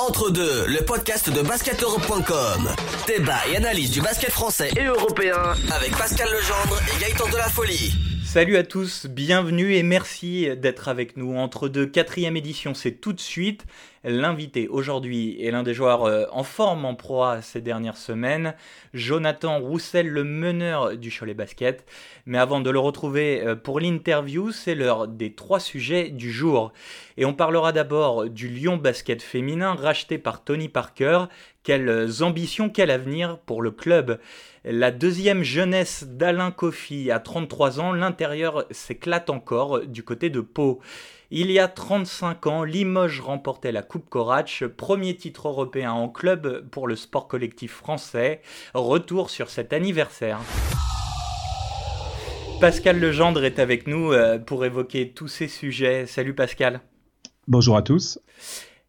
Entre deux, le podcast de basketeurope.com. Débat et analyse du basket français et européen avec Pascal Legendre et Gaëtan de la Folie. Salut à tous, bienvenue et merci d'être avec nous. Entre deux, quatrième édition, c'est tout de suite. L'invité aujourd'hui est l'un des joueurs euh, en forme en proie ces dernières semaines, Jonathan Roussel, le meneur du Cholet Basket. Mais avant de le retrouver euh, pour l'interview, c'est l'heure des trois sujets du jour. Et on parlera d'abord du Lyon Basket féminin racheté par Tony Parker. Quelles ambitions, quel avenir pour le club? La deuxième jeunesse d'Alain Kofi à 33 ans, l'intérieur s'éclate encore du côté de Pau. Il y a 35 ans, Limoges remportait la Coupe Corach, premier titre européen en club pour le sport collectif français. Retour sur cet anniversaire. Pascal Legendre est avec nous euh, pour évoquer tous ces sujets. Salut Pascal. Bonjour à tous.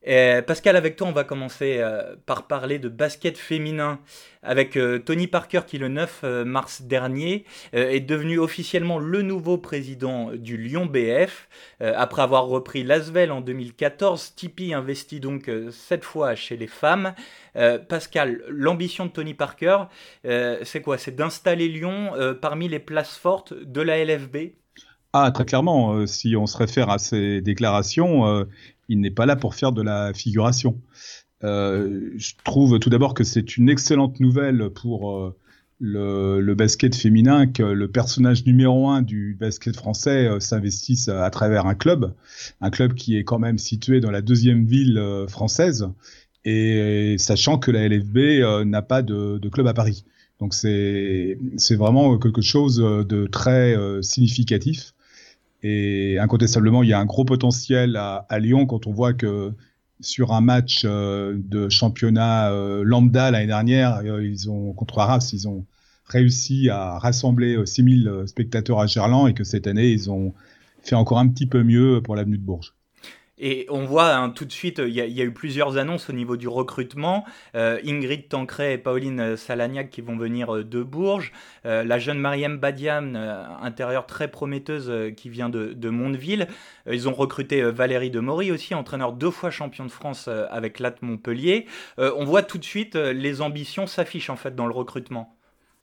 Euh, Pascal, avec toi, on va commencer euh, par parler de basket féminin avec euh, Tony Parker qui, le 9 mars dernier, est devenu officiellement le nouveau président du Lyon BF. après avoir repris l'Asvel en 2014, Tipeee investit donc cette fois chez les femmes. Pascal, l'ambition de Tony Parker, c'est quoi? C'est d'installer Lyon parmi les places fortes de la LFB ah, très clairement, si on se réfère à ces déclarations, il n'est pas là pour faire de la figuration. Euh, je trouve tout d'abord que c'est une excellente nouvelle pour euh, le, basket féminin que le personnage numéro un du basket français euh, s'investisse à, travers un club, un club qui est quand même situé dans la deuxième ville française, et, sachant que la LFB n'a pas de, club à Paris. Donc c'est vraiment quelque chose de très significatif. Et incontestablement, il y a un gros potentiel à, Lyon quand on voit que sur un match euh, de championnat euh, lambda l'année dernière, euh, ils ont contre Arras, ils ont réussi à rassembler 6000 spectateurs à Gerland et que cette année, ils ont fait encore un petit peu mieux pour l'avenue de Bourges. Et on voit hein, tout de suite, il y, a eu plusieurs annonces au niveau du recrutement. Euh, Ingrid Tancret et Pauline Salagnac qui vont venir euh, de Bourges. Euh, la jeune Mariam Badiam, intérieure très prometteuse, qui vient de, de Mondeville. ils ont recruté Valérie Demory aussi, entraîneur deux fois champion de France avec l'AT Montpellier. on voit tout de suite les ambitions s'affichent en fait dans le recrutement.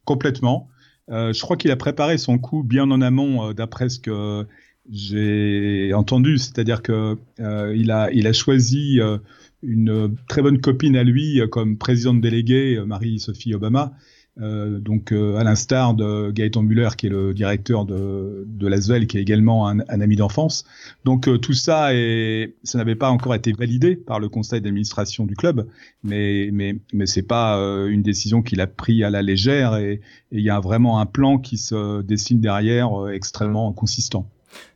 Complètement. je crois qu'il a préparé son coup bien en amont, d'après ce que j'ai entendu, c'est-à-dire que euh, il a il a choisi euh, une très bonne copine à lui euh, comme présidente déléguée, Marie-Sophie Obama. donc à l'instar de Gaëtan Muller qui est le directeur de de l'Asvel qui est également un, un ami d'enfance. Donc tout ça et ça n'avait pas encore été validé par le conseil d'administration du club, mais mais mais c'est pas une décision qu'il a pris à la légère et il y a vraiment un plan qui se dessine derrière extrêmement consistant.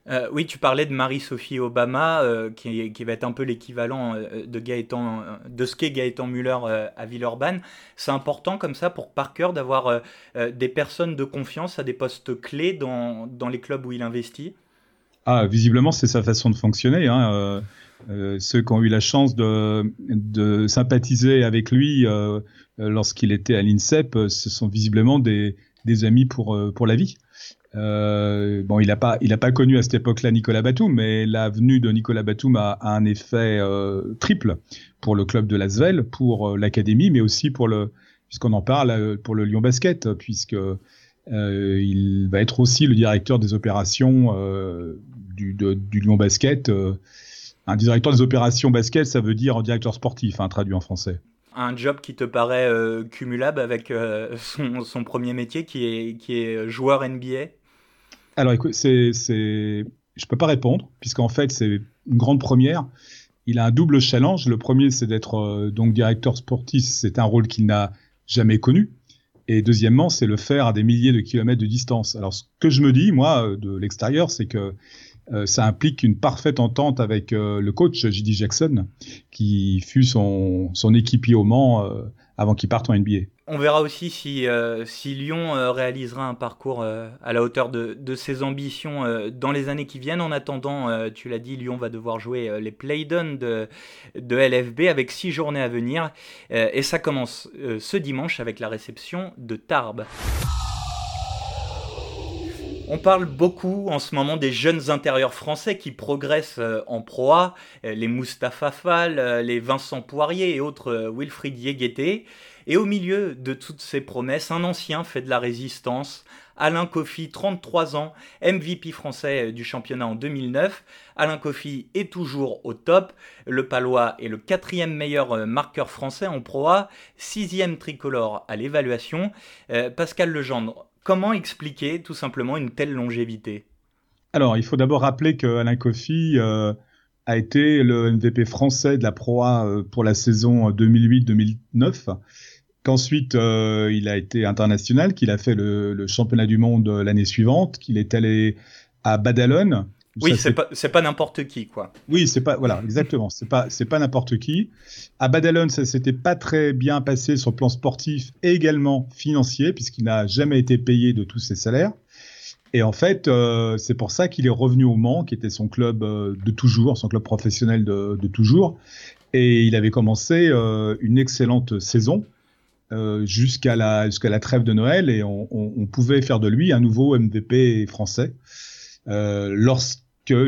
Euh, oui, tu parlais de Marie-Sophie Obama, euh, qui, va être un peu l'équivalent euh, de, Gaëtan, de ce qu'est Gaëtan Muller à Villeurbanne. C'est important comme ça pour Parker d'avoir des personnes de confiance à des postes clés dans, les clubs où il investit? Ah, visiblement, c'est sa façon de fonctionner. Hein. ceux qui ont eu la chance de, sympathiser avec lui lorsqu'il était à l'INSEP, ce sont visiblement des, amis pour, pour la vie. Euh, bon, il n'a pas, pas connu à cette époque-là Nicolas Batum, mais la venue de Nicolas Batum a, un effet euh, triple pour le club de Lasvel, pour euh, l'académie, mais aussi pour le, puisqu'on en parle, pour le Lyon Basket, puisque il va être aussi le directeur des opérations du, du, Lyon Basket. un directeur des opérations basket, ça veut dire directeur sportif, hein, traduit en français un job qui te paraît cumulable avec son, son, premier métier qui est, qui est joueur NBA alors écoute, c'est, c'est, je peux pas répondre puisqu'en fait c'est une grande première. Il a un double challenge. Le premier, c'est d'être euh, donc directeur sportif. C'est un rôle qu'il n'a jamais connu. Et deuxièmement, c'est le faire à des milliers de kilomètres de distance. Alors ce que je me dis, moi, euh, de l'extérieur, c'est que euh, ça implique une parfaite entente avec le coach J.D. Jackson, qui fut son, son équipier au Mans avant qu'il parte en NBA. On verra aussi si, euh, Lyon euh, réalisera un parcours euh, à la hauteur de, de ses ambitions dans les années qui viennent. En attendant, tu l'as dit, Lyon va devoir jouer les play-downs de, de LFB avec six journées à venir. et ça commence ce dimanche avec la réception de Tarbes. On parle beaucoup en ce moment des jeunes intérieurs français qui progressent euh, en proie, euh, les Mustapha Fall, euh, les Vincent Poirier et autres Wilfried Yegueté. Et au milieu de toutes ces promesses, un ancien fait de la résistance, Alain Kofi, 33 ans, MVP français du championnat en 2009. Alain Kofi est toujours au top. Le Palois est le quatrième meilleur marqueur français en proie, sixième tricolore à l'évaluation. Pascal Legendre, Comment expliquer tout simplement une telle longévité? Alors, il faut d'abord rappeler que Alain Coffey euh, a été le MVP français de la Pro A euh, pour la saison 2008-2009, qu'ensuite euh, il a été international, qu'il a fait le, championnat du monde l'année suivante, qu'il est allé à Badalone, oui, c'est pas pas n'importe qui quoi. Oui, c'est pas voilà exactement, c'est pas c'est pas n'importe qui. À Badalone, ça s'était pas très bien passé sur le plan sportif et également financier puisqu'il n'a jamais été payé de tous ses salaires. Et en fait, euh, c'est pour ça qu'il est revenu au Mans, qui était son club euh, de toujours, son club professionnel de, de toujours. Et il avait commencé euh, une excellente saison jusqu'à la jusqu'à la trêve de Noël et on, on, on, pouvait faire de lui un nouveau MVP français. Euh, lorsque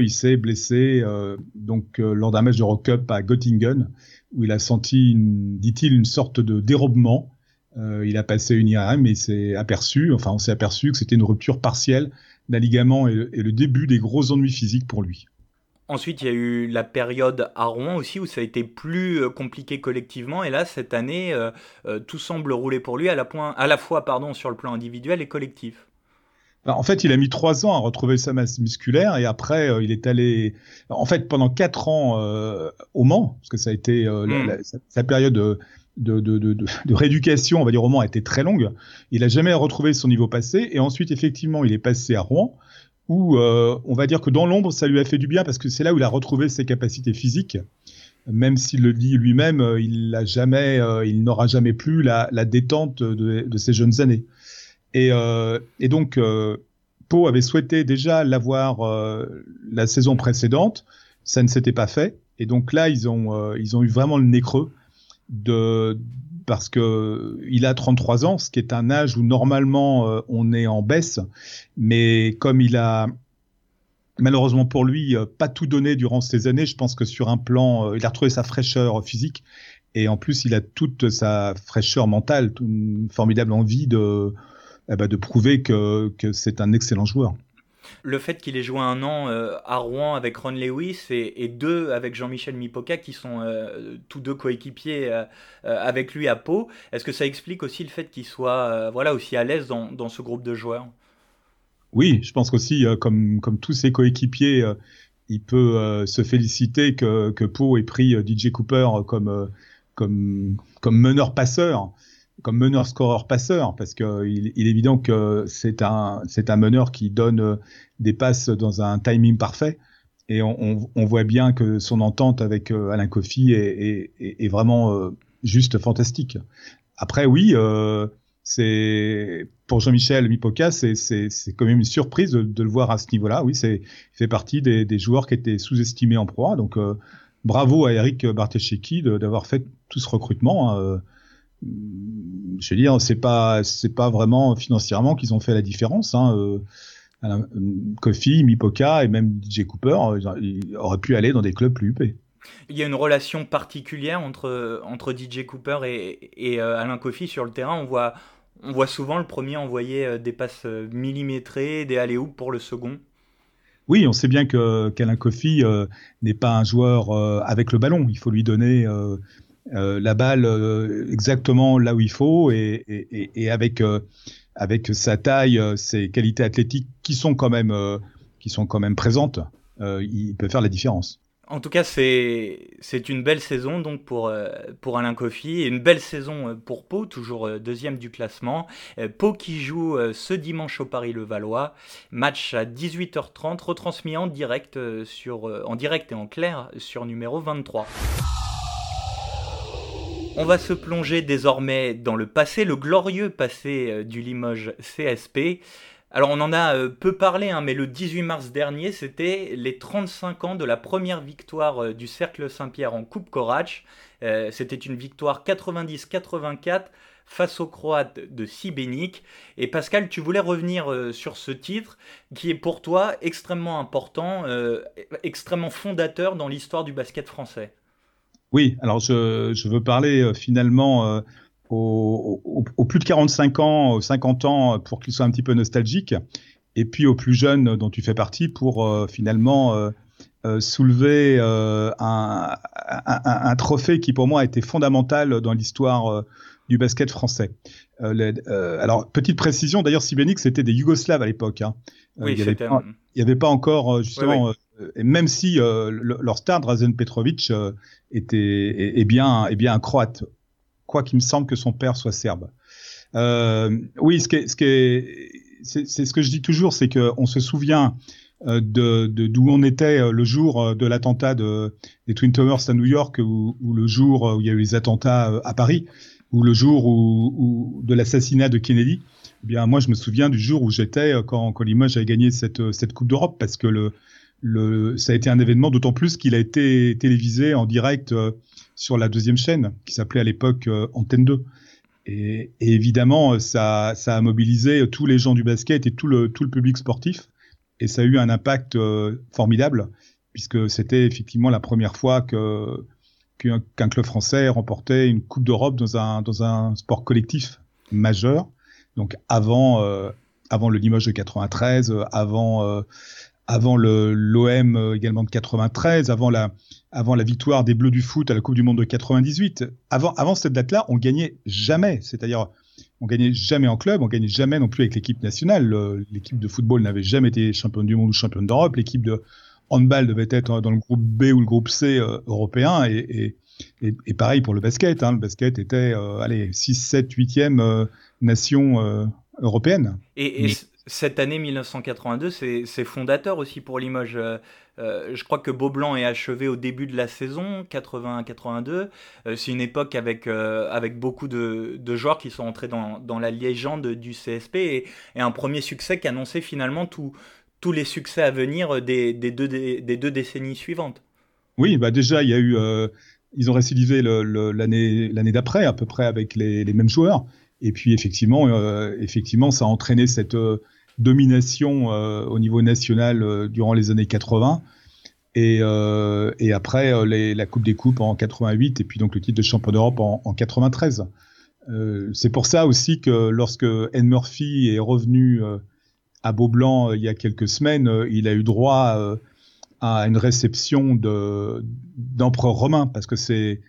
s'est blessé euh, donc euh, lors d'un match de Rock Cup à Göttingen où il a senti, dit-il, une sorte de dérobement. Il a passé une IRM et s'est aperçu, enfin on s'est aperçu que c'était une rupture partielle d'un ligament et, le début des gros ennuis physiques pour lui. Ensuite, il y a eu la période à Rouen aussi où ça a été plus compliqué collectivement. Et là, cette année, tout semble rouler pour lui à la, à la fois pardon, sur le plan individuel et collectif. En fait, il a mis trois ans à retrouver sa masse musculaire et après, euh, il est allé, en fait, pendant quatre ans euh, au Mans, parce que ça a été euh, hmm. sa, période de, de, de, de, rééducation, on va dire au Mans, a été très longue. Il a jamais retrouvé son niveau passé et ensuite, effectivement, il est passé à Rouen où on va dire que dans l'ombre, ça lui a fait du bien parce que c'est là où il a retrouvé ses capacités physiques. Même s'il le dit lui-même, il jamais, il n'aura jamais plus la, la détente de, de ses jeunes années. Et, euh, et donc, euh, Pau avait souhaité déjà l'avoir euh, la saison précédente. Ça ne s'était pas fait. Et donc là, ils ont, ils ont eu vraiment le nez creux de, parce que il a 33 ans, ce qui est un âge où normalement on est en baisse, mais comme il a malheureusement pour lui pas tout donné durant ces années, je pense que sur un plan, il a retrouvé sa fraîcheur physique et en plus il a toute sa fraîcheur mentale, une formidable envie de eh ben, de prouver que, que c'est un excellent joueur. Le fait qu'il ait joué un an euh, à Rouen avec Ron Lewis et, deux avec Jean-Michel Mipoca, qui sont euh, tous deux coéquipiers euh, avec lui à Pau, est-ce que ça explique aussi le fait qu'il soit voilà, aussi à l'aise dans, dans, ce groupe de joueurs? Oui, je pense qu'aussi, comme, comme tous ses coéquipiers, il peut se féliciter que, que Pau ait pris DJ Cooper comme, comme, comme meneur-passeur comme meneur scoreur passeur parce que il, est évident que c'est un c'est un meneur qui donne euh, des passes dans un timing parfait et on, voit bien que son entente avec euh, Alain Kofi est, est, vraiment euh, juste fantastique. Après oui, euh, c'est pour Jean-Michel Mipoca, c'est quand même une surprise de, le voir à ce niveau-là. Oui, c'est fait partie des, joueurs qui étaient sous-estimés en proie. Donc bravo à Eric Bartesheki d'avoir fait tout ce recrutement. Hein, je veux dire, c'est pas, c'est pas vraiment financièrement qu'ils ont fait la différence. Hein. Euh, Kofi, Mipoka et même DJ Cooper, euh, ils auraient pu aller dans des clubs plus huppés. Il y a une relation particulière entre, entre DJ Cooper et, et euh, Alain Kofi sur le terrain. On voit, on voit souvent le premier envoyer des passes millimétrées, des alley pour le second. Oui, on sait bien que qu'Alain Kofi n'est pas un joueur avec le ballon. Il faut lui donner euh, la balle euh, exactement là où il faut et, avec euh, avec sa taille, ses qualités athlétiques qui sont quand même qui sont quand même présentes, il peut faire la différence. En tout cas, c'est une belle saison donc pour pour Alain Kofi et une belle saison pour Pau, toujours deuxième du classement. Pau qui joue ce dimanche au Paris Le Valois, match à 18h30 retransmis en direct sur en direct et en clair sur numéro 23. On va se plonger désormais dans le passé, le glorieux passé euh, du Limoges CSP. Alors on en a euh, peu parlé, hein, mais le 18 mars dernier, c'était les 35 ans de la première victoire euh, du Cercle Saint-Pierre en Coupe Corach. c'était une victoire 90-84 face aux Croates de Sibénik. Et Pascal, tu voulais revenir sur ce titre qui est pour toi extrêmement important, extrêmement fondateur dans l'histoire du basket français. Oui, alors je, veux parler finalement aux, plus de 45 ans, 50 ans, pour qu'ils soient un petit peu nostalgiques, et puis aux plus jeunes dont tu fais partie pour euh, finalement euh, euh, soulever un, un, trophée qui pour moi a été fondamental dans l'histoire du basket français. alors, petite précision, d'ailleurs, Sibénik, c'était des Yougoslaves à l'époque. Hein. oui, il n'y avait, pas encore, justement, et même si leur star, Drazen Petrovic, était, est, bien, est bien un croate quoi qu'il me semble que son père soit serbe. Euh, oui, ce qui ce qui c'est, ce que je dis toujours, c'est qu'on se souvient euh, de, d'où on était euh, le jour de l'attentat de, des Twin Towers à New York ou, le jour où il y a eu les attentats à Paris ou le jour où, de l'assassinat de Kennedy. Eh bien, moi, je me souviens du jour où j'étais quand, quand Limoges avait gagné cette, cette Coupe d'Europe parce que le, le, ça a été un événement d'autant plus qu'il a été télévisé en direct sur la deuxième chaîne, qui s'appelait à l'époque euh, Antenne 2. Et, évidemment, ça, ça, a mobilisé tous les gens du basket et tout le, tout le public sportif. Et ça a eu un impact euh, formidable, puisque c'était effectivement la première fois que qu'un club français remportait une Coupe d'Europe dans un, dans un sport collectif majeur. Donc avant, euh, avant le Limoges de 93, avant, avant l'OM euh, également de 93, avant la, avant la victoire des Bleus du foot à la Coupe du Monde de 98. Avant, avant cette date-là, on gagnait jamais. C'est-à-dire, on gagnait jamais en club, on gagnait jamais non plus avec l'équipe nationale. L'équipe de football n'avait jamais été championne du monde ou championne d'Europe. L'équipe de handball devait être dans le groupe B ou le groupe C euh, européen. Et, et, et, pareil pour le basket. Hein. Le basket était, euh, allez, 6, 7, 8e nation européenne. Et, cette année 1982, c'est fondateur aussi pour Limoges. Euh, euh, je crois que Beaublanc est achevé au début de la saison, 81-82. Euh, c'est une époque avec, avec beaucoup de, joueurs qui sont entrés dans, dans la légende du CSP et, un premier succès qui annonçait finalement tous les succès à venir des, des, deux, des, deux décennies suivantes. Oui, bah déjà, il y a eu, ils ont récidivé l'année d'après, à peu près avec les, les, mêmes joueurs. Et puis effectivement, effectivement, ça a entraîné cette domination euh, au niveau national euh, durant les années 80. Et, euh, et après la Coupe des Coupes en 88 et puis donc le titre de champion d'Europe en, en 93. c'est pour ça aussi que lorsque Ed Murphy est revenu à Beaublanc il y a quelques semaines, il a eu droit à une réception de d'empereur romain parce que c'est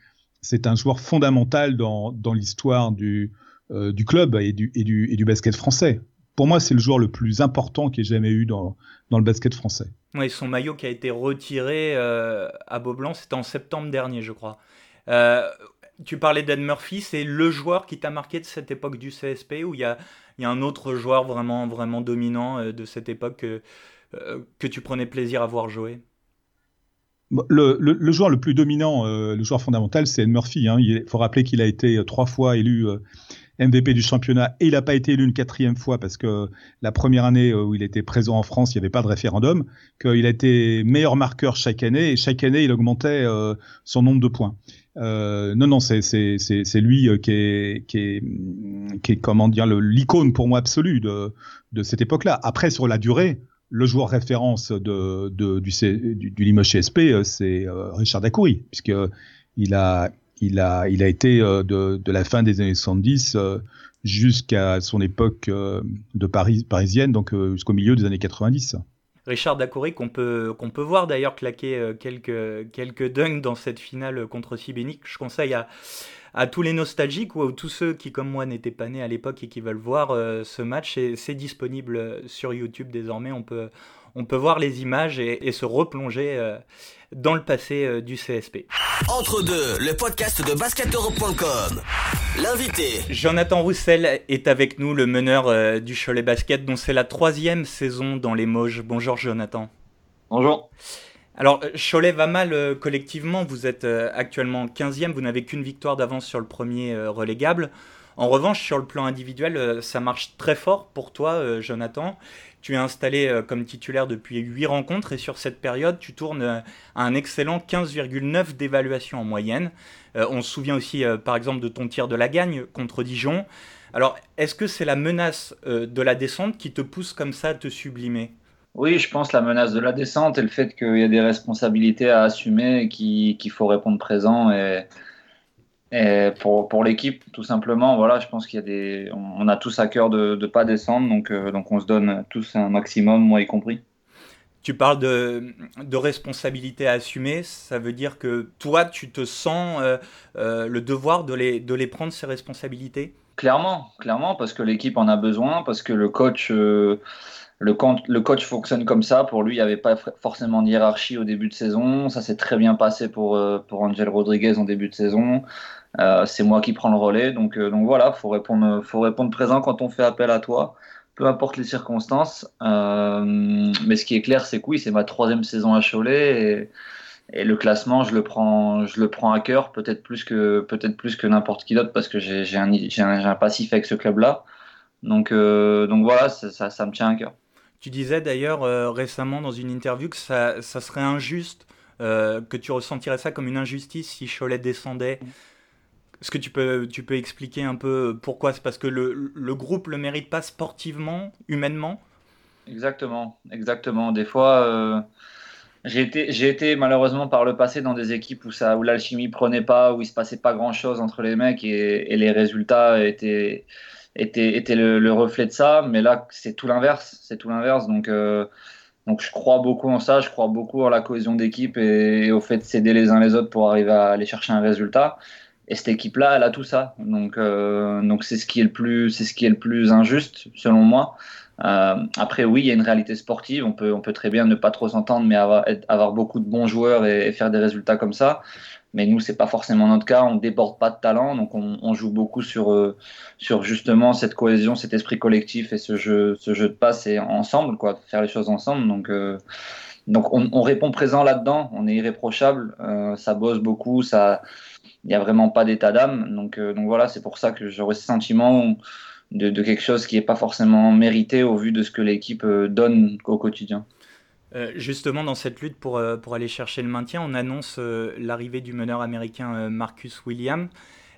c'est un joueur fondamental dans, dans l'histoire du du club et du, et du, et du basket français pour moi, c'est le joueur le plus important qu'il ait jamais eu dans, dans le basket français. Oui, son maillot qui a été retiré euh, à Beaublanc, c'était en septembre dernier, je crois. Euh, tu parlais d'Ed Murphy, c'est le joueur qui t'a marqué de cette époque du CSP ou il y a, y a, un autre joueur vraiment, vraiment dominant euh, de cette époque que, que tu prenais plaisir à voir jouer? Le, le, joueur le plus dominant, le joueur fondamental, c'est Ed Murphy. Hein. Il faut rappeler qu'il a été trois fois élu MVP du championnat et il n'a pas été élu une quatrième fois parce que la première année où il était présent en France, il n'y avait pas de référendum, qu'il a été meilleur marqueur chaque année et chaque année il augmentait euh, son nombre de points. Euh, non, non, c'est c'est lui euh, qui est qui est qui est comment dire l'icône pour moi absolue de de cette époque-là. Après sur la durée, le joueur référence de, de du, du, du Limoges CSP, euh, c'est Richard Dacoury, puisque il a il a, il a été euh, de, de, la fin des années 70 euh, jusqu'à son époque euh, de Paris, parisienne, donc jusqu'au milieu des années 90. Richard Dacoury, qu'on peut, qu'on peut voir d'ailleurs claquer quelques, quelques dunks dans cette finale contre Sibénik. Je conseille à, à tous les nostalgiques ou à tous ceux qui, comme moi, n'étaient pas nés à l'époque et qui veulent voir ce match. C'est disponible sur YouTube désormais. On peut, on peut voir les images et, et se replonger dans le passé euh, du CSP. Entre deux, le podcast de basketeurope.com. L'invité. Jonathan Roussel est avec nous, le meneur euh, du Cholet Basket, dont c'est la troisième saison dans les Moges. Bonjour Jonathan. Bonjour. Alors, euh, Cholet va mal collectivement. Vous êtes actuellement 15e. Vous n'avez qu'une victoire d'avance sur le premier relégable. En revanche, sur le plan individuel, ça marche très fort pour toi, Jonathan. Tu es installé comme titulaire depuis 8 rencontres et sur cette période, tu tournes à un excellent 15,9 d'évaluation en moyenne. on se souvient aussi, par exemple, de ton tir de la gagne contre Dijon. Alors, est-ce que c'est la menace de la descente qui te pousse comme ça à te sublimer? Oui, je pense la menace de la descente et le fait qu'il y a des responsabilités à assumer et qu'il faut répondre présent et, pour, pour l'équipe, tout simplement, voilà, je pense qu'il y a des, on a tous à cœur de ne pas descendre, donc, euh, donc on se donne tous un maximum, moi y compris. Tu parles de, de responsabilité à assumer, ça veut dire que toi, tu te sens euh, euh, le devoir de les, de les prendre, ces responsabilités? Clairement, clairement, parce que l'équipe en a besoin, parce que le coach le, coach fonctionne comme ça. Pour lui, il n'y avait pas forcément de hiérarchie au début de saison. Ça s'est très bien passé pour, euh, Angel Rodriguez en début de saison. Euh, c'est moi qui prends le relais. Donc, euh, voilà, il faut répondre, présent quand on fait appel à toi, peu importe les circonstances. mais ce qui est clair, c'est que oui, c'est ma troisième saison à Cholet. Et, le classement, je le prends, à cœur, peut-être plus que, n'importe qui d'autre, parce que j'ai un, passif avec ce club-là. Donc, voilà, ça me tient à cœur. Tu disais d'ailleurs euh, récemment dans une interview que ça, serait injuste, euh, que tu ressentirais ça comme une injustice si Cholet descendait. Est-ce que tu peux, tu peux expliquer un peu pourquoi? C'est parce que le, le groupe le mérite pas sportivement, humainement? Exactement, exactement. Des fois, euh, j'ai été, été malheureusement par le passé dans des équipes où, ça, où l'alchimie prenait pas, où il se passait pas grand-chose entre les mecs et, et les résultats étaient était, était le, reflet de ça. Mais là, c'est tout l'inverse. C'est tout l'inverse. Donc, euh, donc, je crois beaucoup en ça. Je crois beaucoup en la cohésion d'équipe et, au fait de s'aider les uns les autres pour arriver à aller chercher un résultat. Et cette équipe-là, elle a tout ça. Donc, euh, donc c'est ce qui est le plus, c'est ce qui est le plus injuste, selon moi. Euh, après, oui, il y a une réalité sportive. On peut, on peut très bien ne pas trop s'entendre, mais avoir, beaucoup de bons joueurs et, faire des résultats comme ça. Mais nous, c'est pas forcément notre cas. On déborde pas de talent, donc on, joue beaucoup sur, euh, sur justement cette cohésion, cet esprit collectif et ce jeu, ce jeu de passe et ensemble, quoi, faire les choses ensemble. Donc, euh, donc on, répond présent là-dedans. On est irréprochable. Ça bosse beaucoup. Ça, il n'y a vraiment pas d'état d'âme. Donc, donc voilà, c'est pour ça que j'aurais ce sentiment de, de, quelque chose qui n'est pas forcément mérité au vu de ce que l'équipe donne au quotidien. Euh, justement, dans cette lutte pour, euh, pour aller chercher le maintien, on annonce euh, l'arrivée du meneur américain Marcus Williams.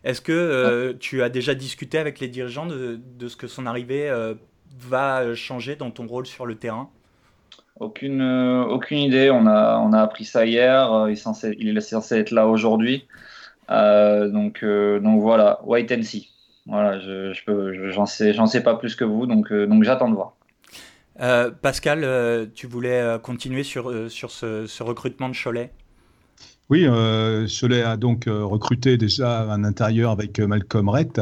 Est-ce que tu as déjà discuté avec les dirigeants de, de ce que son arrivée va changer dans ton rôle sur le terrain? Aucune, aucune idée. On a, on a appris ça hier. Il est censé, il est censé être là aujourd'hui. donc, donc voilà, wait and see. Voilà, je, je j'en sais, j'en sais pas plus que vous, donc, donc j'attends de voir. Euh, Pascal, euh, tu voulais euh, continuer sur, sur ce, recrutement de Cholet? Oui, Cholet a donc recruté déjà un intérieur avec Malcolm Rett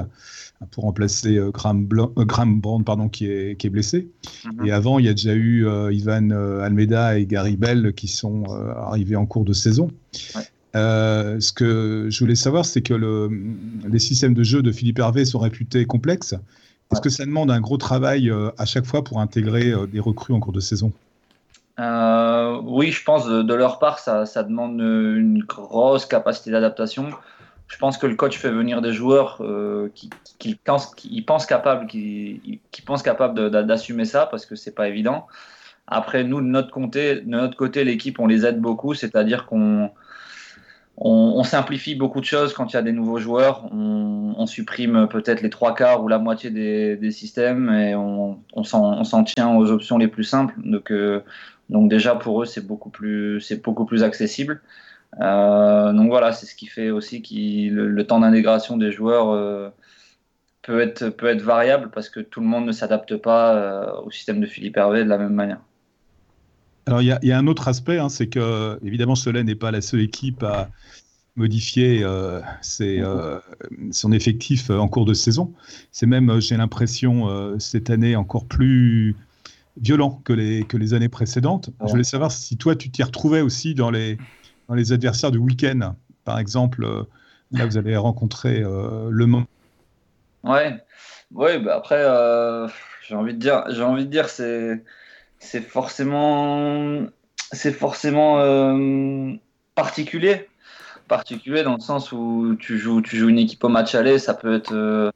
pour remplacer Graham, Brown pardon, qui, est, qui est blessé. Mhm. Et avant, il y a déjà eu Ivan Almeida et Gary Bell qui sont arrivés en cours de saison. Ce que je voulais savoir, c'est que le, les systèmes de jeu de Philippe Hervé sont réputés complexes. Est-ce que ça demande un gros travail euh, à chaque fois pour intégrer euh, des recrues en cours de saison? Euh, Oui, je pense de, leur part, ça, demande une grosse capacité d'adaptation. Je pense que le coach fait venir des joueurs qui, qui, pensent, qui, pensent capables, qui, qui pensent capables d'assumer ça parce que c'est pas évident. Après, nous, de notre côté, de notre côté l'équipe, on les aide beaucoup, c'est-à-dire qu'on on, simplifie beaucoup de choses quand il y a des nouveaux joueurs. On, supprime peut-être les trois quarts ou la moitié des, systèmes et on, s'en tient aux options les plus simples. Donc, euh, déjà pour eux, c'est beaucoup plus, c'est beaucoup plus accessible. Euh, donc voilà, c'est ce qui fait aussi que le, temps d'intégration des joueurs euh, peut, être, peut être variable parce que tout le monde ne s'adapte pas au système de Philippe Hervé de la même manière. Alors, il y, a un autre aspect, hein, c'est que, évidemment, Cholet n'est pas la seule équipe à modifier euh, euh, son effectif en cours de saison. C'est même, j'ai l'impression, euh, cette année encore plus violent que les, que les années précédentes. Je voulais savoir si toi, tu t'y retrouvais aussi dans les, dans les adversaires du week-end. Par exemple, là, vous avez rencontré Le Mans. Ouais, ouais bah après, j'ai envie de dire, j'ai envie de dire, c'est c'est forcément, c'est forcément euh, particulier. Particulier dans le sens où tu joues, tu joues une équipe au match aller, ça peut être, euh,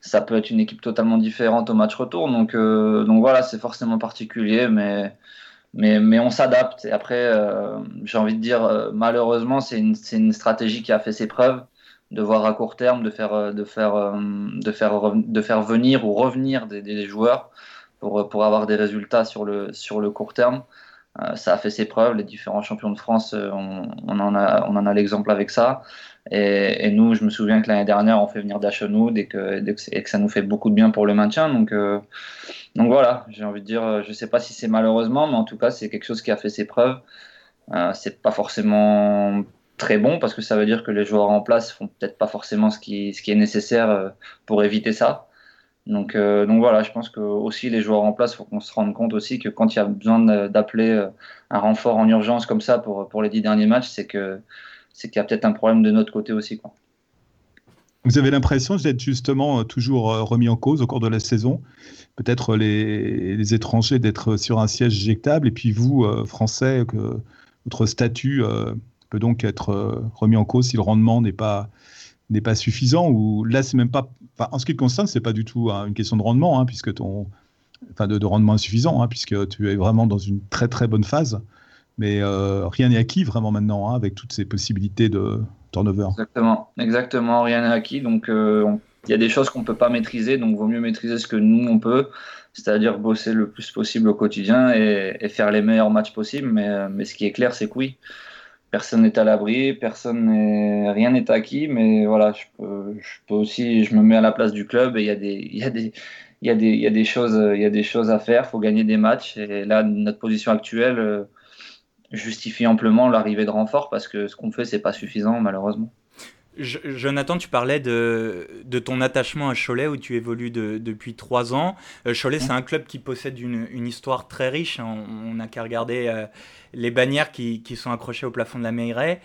ça peut être une équipe totalement différente au match retour. Donc, donc voilà, c'est forcément particulier, mais, mais, mais on s'adapte. Et après, j'ai envie de dire, malheureusement, c'est une, une, stratégie qui a fait ses preuves de voir à court terme, de faire, de faire, de faire, de faire venir ou revenir des joueurs pour, pour avoir des résultats sur le, sur le court terme. Euh, ça a fait ses preuves. Les différents champions de France, euh, on, on en a, a l'exemple avec ça. Et, et, nous, je me souviens que l'année dernière, on fait venir Dachenoud et que, et que ça nous fait beaucoup de bien pour le maintien. Donc, euh, donc voilà, j'ai envie de dire, je ne sais pas si c'est malheureusement, mais en tout cas, c'est quelque chose qui a fait ses preuves. Euh, c'est pas forcément très bon parce que ça veut dire que les joueurs en place font peut-être pas forcément ce qui, ce qui est nécessaire pour éviter ça. Donc, euh, donc voilà, je pense que aussi les joueurs en place, il faut qu'on se rende compte aussi que quand il y a besoin d'appeler euh, un renfort en urgence comme ça pour, les dix derniers matchs, c'est qu'il y a peut-être un problème de notre côté aussi. Vous avez l'impression d'être justement euh, toujours remis en cause au cours de la saison, peut-être les, étrangers d'être sur un siège éjectable, et puis vous, Français, votre statut peut donc être remis en cause si le rendement n'est pas n'est pas suffisant ou là c'est même pas en ce qui te concerne c'est pas du tout hein, une question de rendement hein, puisque ton enfin de, rendement insuffisant hein, puisque tu es vraiment dans une très très bonne phase. Mais euh, rien n'est acquis vraiment maintenant avec toutes ces possibilités de turnover. Exactement. Exactement. Rien n'est acquis. Donc euh, il y a des choses qu'on peut pas maîtriser. Donc vaut mieux maîtriser ce que nous on peut. C'est-à-dire bosser le plus possible au quotidien et, et, faire les meilleurs matchs possibles. Mais, mais ce qui est clair c'est que oui personne n'est à l'abri, personne n'est, rien n'est acquis, mais voilà, je peux, aussi, je me mets à la place du club et il y a des, il y a des, il y a des, choses, il y a des choses à faire. Faut gagner des matchs et là, notre position actuelle euh, justifie amplement l'arrivée de renfort parce que ce qu'on fait, c'est pas suffisant malheureusement. Jonathan, tu parlais de, ton attachement à Cholet où tu évolues de, depuis trois ans. Euh, Cholet, c'est un club qui possède une, histoire très riche. On n'a qu'à regarder euh, les bannières qui, sont accrochées au plafond de la mairie.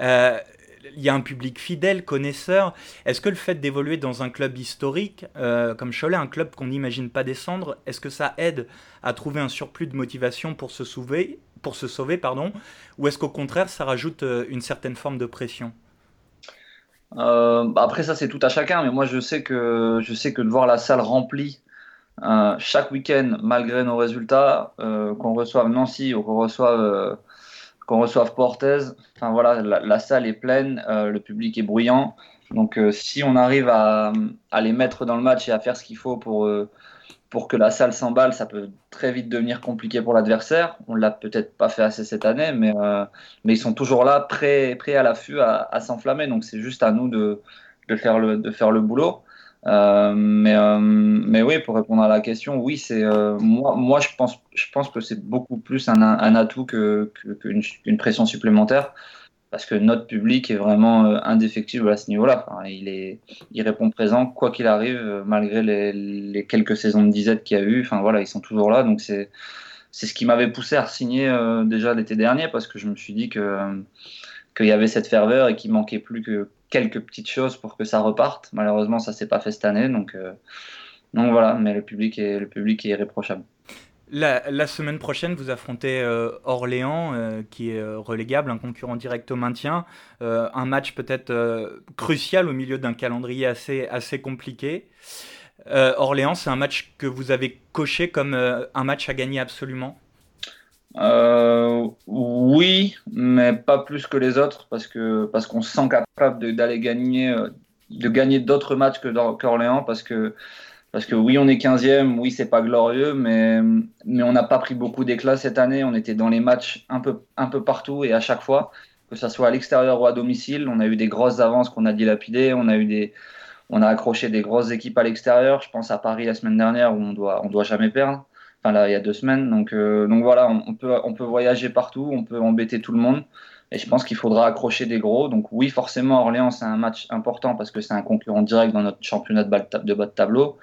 Euh, il y a un public fidèle, connaisseur. Est-ce que le fait d'évoluer dans un club historique comme Cholet, un club qu'on n'imagine pas descendre, est-ce que ça aide à trouver un surplus de motivation pour se sauver, pour se sauver pardon, ou est-ce qu'au contraire ça rajoute une certaine forme de pression? Euh, bah, après ça c'est tout à chacun, mais moi je sais que je sais que de voir la salle remplie euh, chaque week-end malgré nos résultats, euh, qu'on reçoive Nancy ou qu'on reçoive qu'on reçoive Portez, enfin voilà la, salle est pleine, le public est bruyant, donc si on arrive à, les mettre dans le match et à faire ce qu'il faut pour pour que la salle s'emballe, ça peut très vite devenir compliqué pour l'adversaire. On l'a peut-être pas fait assez cette année, mais, euh, mais ils sont toujours là, prêts, prêts à l'affût, à, s'enflammer. Donc c'est juste à nous de, de, faire, le, de faire le boulot. Euh, mais, euh, mais oui, pour répondre à la question, oui, c'est moi, moi je pense, je pense que c'est beaucoup plus un, un atout qu'une que, pression supplémentaire parce que notre public est vraiment euh, indéfectible à ce niveau-là. Il, il répond présent quoi qu'il arrive, euh, malgré les, quelques saisons de disette qu'il y a eu. Enfin voilà, ils sont toujours là. Donc c'est c'est ce qui m'avait poussé à signer euh, déjà l'été dernier parce que je me suis dit que qu'il y avait cette ferveur et qu'il manquait plus que quelques petites choses pour que ça reparte. Malheureusement, ça s'est pas fait cette année. Donc donc voilà, mais le public est le public est irréprochable. La, semaine prochaine, vous affrontez euh, Orléans, euh, qui est euh, relégable, un concurrent direct au maintien. Un match peut-être crucial au milieu d'un calendrier assez, assez compliqué. Orléans, c'est un match que vous avez coché comme un match à gagner absolument? Oui, mais pas plus que les autres, parce que parce qu'on se sent capable d'aller gagner, de gagner d'autres matchs que qu'Orléans, parce que parce que oui, on est 15e, oui, c'est pas glorieux, mais, on n'a pas pris beaucoup d'éclat cette année. On était dans les matchs un peu, partout et à chaque fois, que ce soit à l'extérieur ou à domicile, on a eu des grosses avances qu'on a dilapidées. On a, eu des, on a accroché des grosses équipes à l'extérieur. Je pense à Paris la semaine dernière où on doit, on doit jamais perdre. Enfin, là, il y a deux semaines. Donc, euh, donc voilà, on, peut, on peut voyager partout, on peut embêter tout le monde. Et je pense qu'il faudra accrocher des gros. Donc oui, forcément, Orléans, c'est un match important parce que c'est un concurrent direct dans notre championnat de bas de, tableau.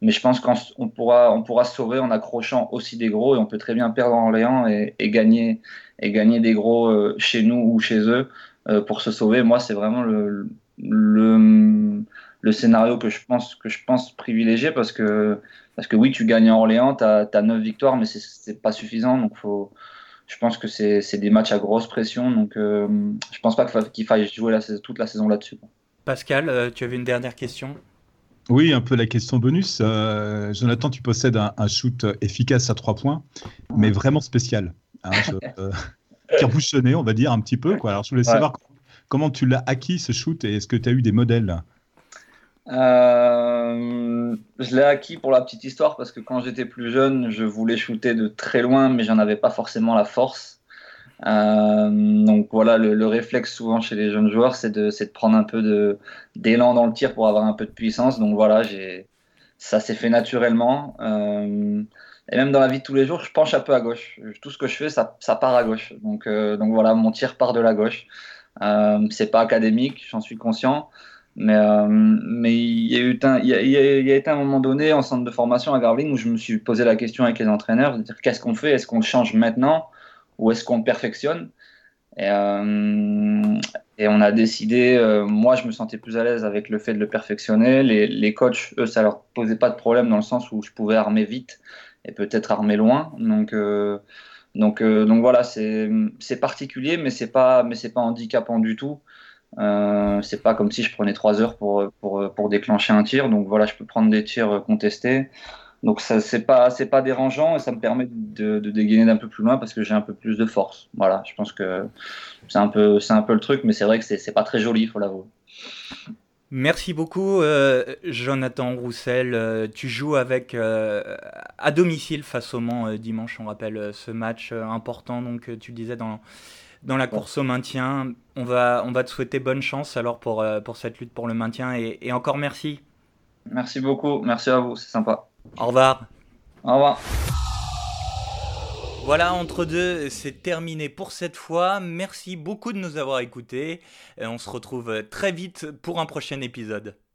Mais je pense qu'on pourra, on pourra se sauver en accrochant aussi des gros et on peut très bien perdre Orléans et, gagner, et gagner des gros euh, chez nous ou chez eux euh, pour se sauver. Moi, c'est vraiment le, scénario que je pense, que privilégié parce que, parce que oui, tu gagnes à Orléans, tu as, as 9 victoires, mais c'est pas suffisant. Donc, faut, je pense que c'est des matchs à grosse pression, donc euh, je pense pas qu'il faille jouer la, toute la saison là-dessus. Pascal, euh, tu avais une dernière question? Oui, un peu la question bonus. Jonathan, tu possèdes un, shoot efficace à trois points, mais vraiment spécial. Hein, on va dire, un petit peu. Quoi. Alors, je voulais savoir comment tu l'as acquis ce shoot et est-ce que tu as eu des modèles? Euh, je l'ai acquis pour la petite histoire parce que quand j'étais plus jeune, je voulais shooter de très loin, mais j'en avais pas forcément la force. Euh, donc voilà, le, réflexe souvent chez les jeunes joueurs, c'est de, prendre un peu d'élan dans le tir pour avoir un peu de puissance. Donc voilà, ça s'est fait naturellement. Euh, et même dans la vie de tous les jours, je penche un peu à gauche. Tout ce que je fais, ça, part à gauche. Donc, donc voilà, mon tir part de la gauche. c'est pas académique, j'en suis conscient. Mais, euh, mais il y, a eu un, été un moment donné en centre de formation à Garvin où je me suis posé la question avec les entraîneurs de dire qu'est-ce qu'on fait? Est-ce qu'on change maintenant? Ou est-ce qu'on perfectionne? Et, euh, on a décidé, euh, moi je me sentais plus à l'aise avec le fait de le perfectionner. Les, les, coachs, eux, ça leur posait pas de problème dans le sens où je pouvais armer vite et peut-être armer loin. Donc, donc, donc voilà, c'est particulier, mais c'est pas, pas handicapant du tout. Euh, c'est pas comme si je prenais trois heures pour, pour, pour, déclencher un tir. Donc voilà, je peux prendre des tirs contestés. Donc ça c'est pas c'est pas dérangeant et ça me permet de, de dégainer d'un peu plus loin parce que j'ai un peu plus de force. Voilà, je pense que c'est un peu c'est un peu le truc, mais c'est vrai que c'est pas très joli, faut l'avouer. Merci beaucoup, euh, Jonathan Roussel. Euh, tu joues avec à domicile face au Mans dimanche. On rappelle ce match important. Donc tu disais dans dans la course au maintien. On va, on va te souhaiter bonne chance alors pour, euh, pour cette lutte pour le maintien et, encore merci. Merci beaucoup, merci à vous, c'est sympa. Au revoir. Au revoir. Voilà, entre deux, c'est terminé pour cette fois. Merci beaucoup de nous avoir écoutés. On se retrouve très vite pour un prochain épisode.